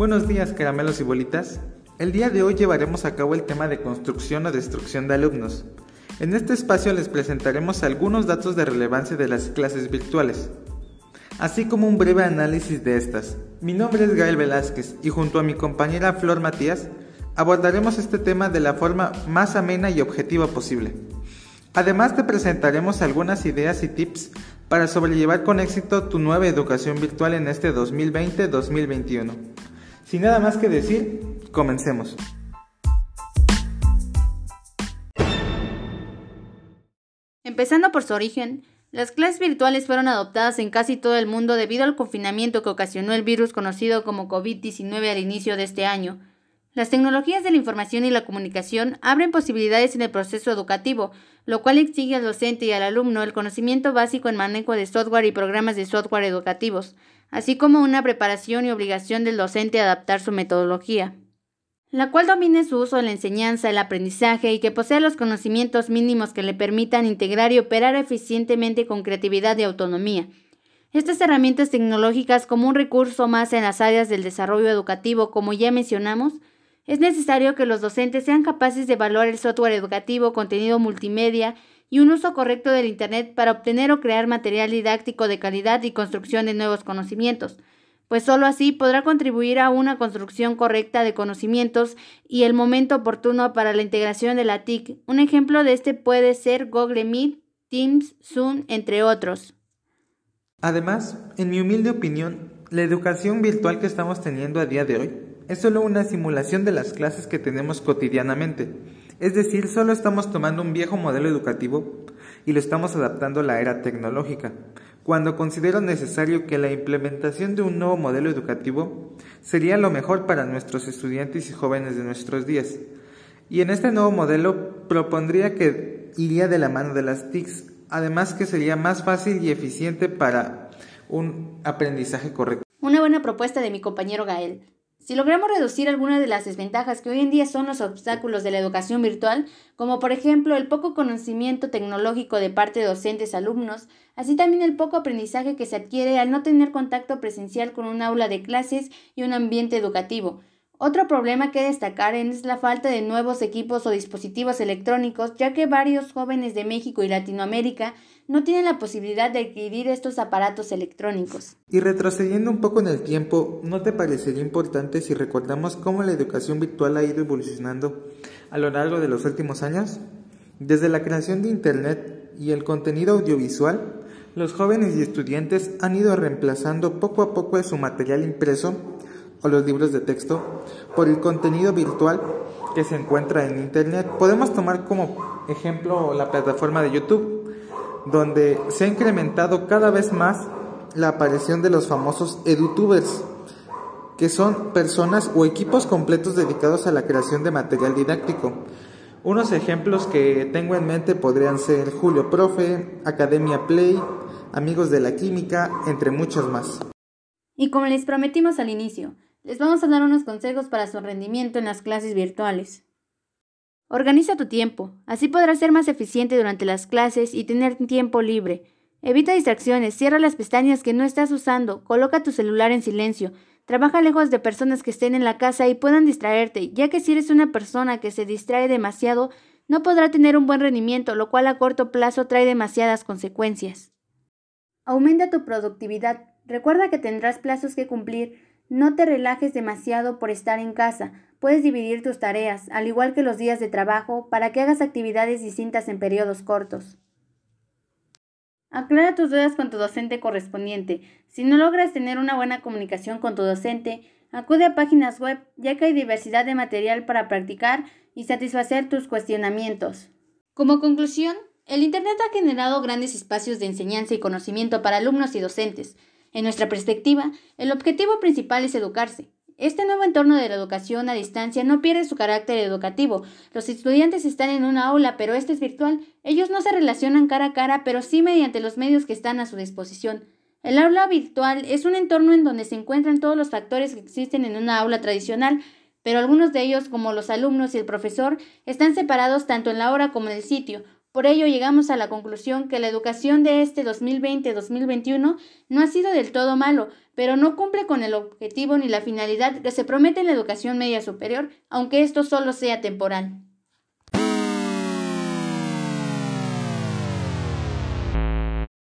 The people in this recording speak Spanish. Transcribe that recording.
Buenos días, caramelos y bolitas. El día de hoy llevaremos a cabo el tema de construcción o destrucción de alumnos. En este espacio les presentaremos algunos datos de relevancia de las clases virtuales, así como un breve análisis de estas. Mi nombre es Gael Velázquez y junto a mi compañera Flor Matías abordaremos este tema de la forma más amena y objetiva posible. Además te presentaremos algunas ideas y tips para sobrellevar con éxito tu nueva educación virtual en este 2020-2021. Sin nada más que decir, comencemos. Empezando por su origen, las clases virtuales fueron adoptadas en casi todo el mundo debido al confinamiento que ocasionó el virus conocido como COVID-19 al inicio de este año. Las tecnologías de la información y la comunicación abren posibilidades en el proceso educativo, lo cual exige al docente y al alumno el conocimiento básico en manejo de software y programas de software educativos, así como una preparación y obligación del docente a adaptar su metodología, la cual domine su uso en la enseñanza, el aprendizaje y que posea los conocimientos mínimos que le permitan integrar y operar eficientemente con creatividad y autonomía. Estas herramientas tecnológicas como un recurso más en las áreas del desarrollo educativo, como ya mencionamos, es necesario que los docentes sean capaces de evaluar el software educativo, contenido multimedia y un uso correcto del Internet para obtener o crear material didáctico de calidad y construcción de nuevos conocimientos, pues sólo así podrá contribuir a una construcción correcta de conocimientos y el momento oportuno para la integración de la TIC. Un ejemplo de este puede ser Google Meet, Teams, Zoom, entre otros. Además, en mi humilde opinión, la educación virtual que estamos teniendo a día de hoy es solo una simulación de las clases que tenemos cotidianamente es decir, solo estamos tomando un viejo modelo educativo y lo estamos adaptando a la era tecnológica, cuando considero necesario que la implementación de un nuevo modelo educativo sería lo mejor para nuestros estudiantes y jóvenes de nuestros días. Y en este nuevo modelo propondría que iría de la mano de las TICs, además que sería más fácil y eficiente para un aprendizaje correcto. Una buena propuesta de mi compañero Gael. Si logramos reducir algunas de las desventajas que hoy en día son los obstáculos de la educación virtual, como por ejemplo el poco conocimiento tecnológico de parte de docentes alumnos, así también el poco aprendizaje que se adquiere al no tener contacto presencial con un aula de clases y un ambiente educativo, otro problema que destacar es la falta de nuevos equipos o dispositivos electrónicos, ya que varios jóvenes de México y Latinoamérica no tienen la posibilidad de adquirir estos aparatos electrónicos. Y retrocediendo un poco en el tiempo, ¿no te parecería importante si recordamos cómo la educación virtual ha ido evolucionando a lo largo de los últimos años? Desde la creación de Internet y el contenido audiovisual, los jóvenes y estudiantes han ido reemplazando poco a poco su material impreso o los libros de texto por el contenido virtual que se encuentra en Internet. Podemos tomar como ejemplo la plataforma de YouTube, donde se ha incrementado cada vez más la aparición de los famosos edutubers, que son personas o equipos completos dedicados a la creación de material didáctico. Unos ejemplos que tengo en mente podrían ser Julio Profe, Academia Play, Amigos de la Química, entre muchos más. Y como les prometimos al inicio, les vamos a dar unos consejos para su rendimiento en las clases virtuales. Organiza tu tiempo, así podrás ser más eficiente durante las clases y tener tiempo libre. Evita distracciones, cierra las pestañas que no estás usando, coloca tu celular en silencio, trabaja lejos de personas que estén en la casa y puedan distraerte, ya que si eres una persona que se distrae demasiado, no podrá tener un buen rendimiento, lo cual a corto plazo trae demasiadas consecuencias. Aumenta tu productividad. Recuerda que tendrás plazos que cumplir, no te relajes demasiado por estar en casa. Puedes dividir tus tareas, al igual que los días de trabajo, para que hagas actividades distintas en periodos cortos. Aclara tus dudas con tu docente correspondiente. Si no logras tener una buena comunicación con tu docente, acude a páginas web, ya que hay diversidad de material para practicar y satisfacer tus cuestionamientos. Como conclusión, el Internet ha generado grandes espacios de enseñanza y conocimiento para alumnos y docentes. En nuestra perspectiva, el objetivo principal es educarse. Este nuevo entorno de la educación a distancia no pierde su carácter educativo. Los estudiantes están en una aula, pero este es virtual. Ellos no se relacionan cara a cara, pero sí mediante los medios que están a su disposición. El aula virtual es un entorno en donde se encuentran todos los factores que existen en una aula tradicional, pero algunos de ellos, como los alumnos y el profesor, están separados tanto en la hora como en el sitio, Por ello llegamos a la conclusión que la educación de este 2020-2021 no ha sido del todo malo, pero no cumple con el objetivo ni la finalidad que se promete en la educación media superior, aunque esto solo sea temporal.